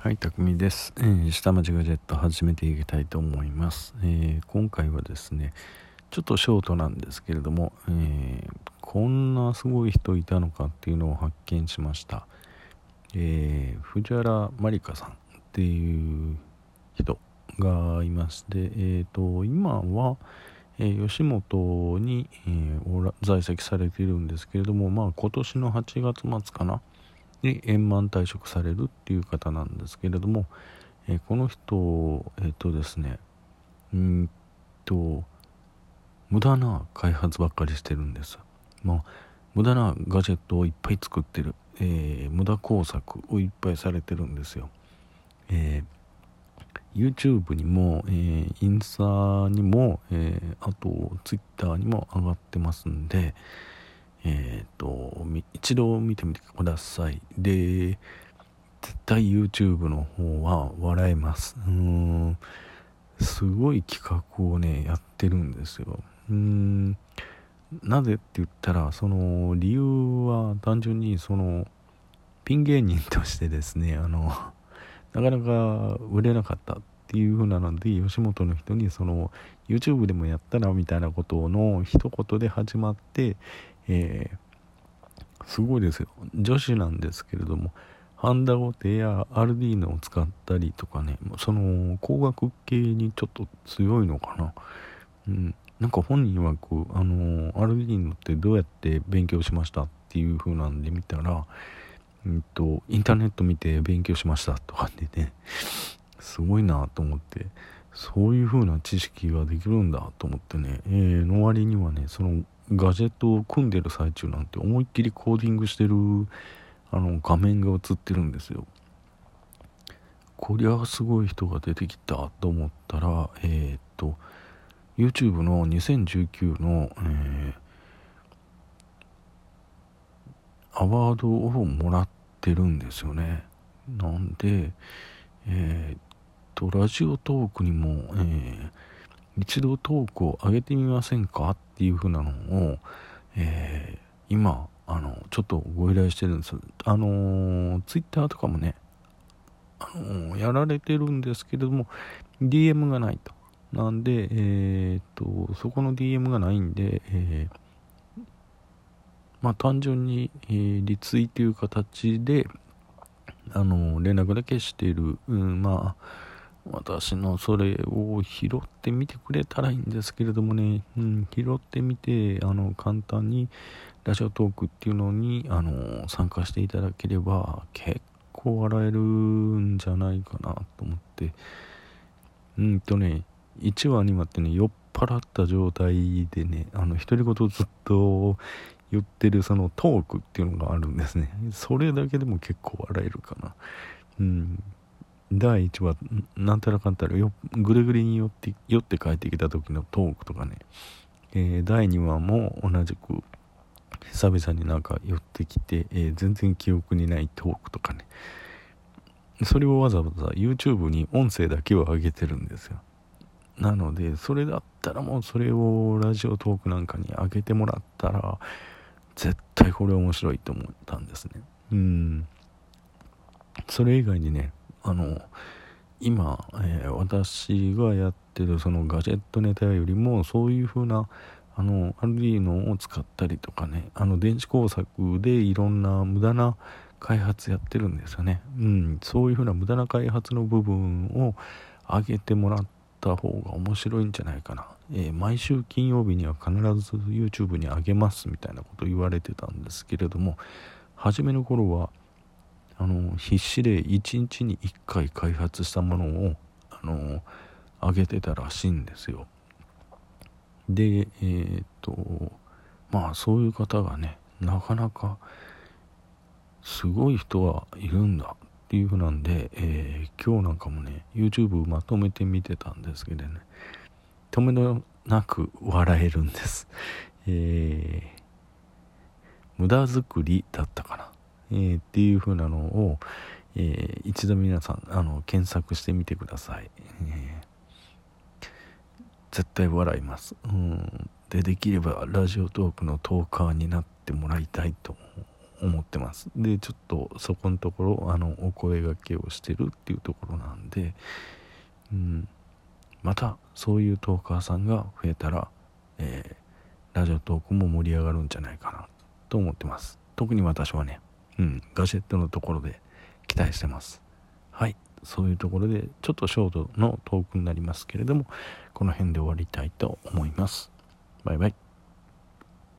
はい、たくみです、えー下町ガジェット始めていきたいと思います、えー今回はですねちょっとショートなんですけれども、えーこんなすごい人いたのかっていうのを発見しました、え藤原まりかさんっていう人がいまして、えー、と今は、え吉本に、え在籍されているんですけれども、まあ、今年の8月末かなに円満退職されるっていう方なんですけれども、えーこの人えっ、とですねうんと無駄な開発ばっかりしてるんです。まあ無駄なガジェットをいっぱい作ってる、えー無駄工作をいっぱいされてるんですよ。えー YouTube にも、えーインスタにも、えーあと Twitter にも上がってますんで、えっ、と一度見てみてください。で絶対 YouTube の方は笑えます。うんすごい企画をねやってるんですよ。うんなぜって言ったらその理由は単純にそのピン芸人としてですねあのなかなか売れなかったっていう風なので吉本の人にその YouTube でもやったらみたいなことの一言で始まって、えーすごいですよ。女子なんですけれどもハンダゴテやアルディーノを使ったりとかねその工学系にちょっと強いのかな。うんなんか本人曰くあのアルディーノってどうやって勉強しましたっていう風なんで見たらうんとインターネット見て勉強しましたとかでねすごいなと思ってそういう風な知識ができるんだと思ってね、えーの割にはねそのガジェットを組んでる最中なんて思いっきりコーディングしてるあの画面が映ってるんですよ。こりゃすごい人が出てきたと思ったらえーっと YouTube の2019の、えーアワードをもらってるんですよね。なんでえーっとラジオトークにも、えー一度トークを上げてみませんかっていう風なのを、えー今あのちょっとご依頼してるんです。あのツイッターとかもね、あのやられてるんですけれども DM がないと。なんでえーっとそこの DM がないんで、えーまあ単純に、えーリツイという形であの連絡だけしている、うん、まあ私のそれを拾ってみてくれたらいいんですけれどもね、うん、拾ってみてあの簡単にラジオトークっていうのにあの参加していただければ結構笑えるんじゃないかなと思って。うんとね1話2話ってね酔っ払った状態でねあの独り言をずっと言ってるそのトークっていうのがあるんですね。それだけでも結構笑えるかな。うん。第1話なんたらかんたらよぐるぐるに寄って寄って帰ってきた時のトークとかね、えー第2話も同じく久々になんか寄ってきて、えー全然記憶にないトークとかね。それをわざわざ YouTube に音声だけを上げてるんですよ。なのでそれだったらもうそれをラジオトークなんかに上げてもらったら絶対これ面白いと思ったんですね。うん。それ以外にねあの今、えー私がやってるそのガジェットネタよりもそういう風なあのアルディーノを使ったりとかねあの電子工作でいろんな無駄な開発やってるんですよね、うん、そういう風な無駄な開発の部分を上げてもらった方が面白いんじゃないかな、えー毎週金曜日には必ず YouTube に上げますみたいなこと言われてたんですけれども初めの頃はあの必死で1日に1回開発したものをあの上げてたらしいんですよ。でえーっとまあそういう方がねなかなかすごい人はいるんだっていうふうなんで、えー今日なんかもね YouTube まとめて見てたんですけどねとめどなく笑えるんです。えー無駄作りだったかな、えーっていう風なのを、えー一度皆さんあの検索してみてください、えー絶対笑います、うん、でできればラジオトークのトーカーになってもらいたいと思ってます。でちょっとそこのところあのお声がけをしてるっていうところなんで、うん、またそういうトーカーさんが増えたら、えー、ラジオトークも盛り上がるんじゃないかなと思ってます。特に私はね、うん、ガジェットのところで期待してます。はいそういうところでちょっとショートのトークになりますけれどもこの辺で終わりたいと思います。バイバイ。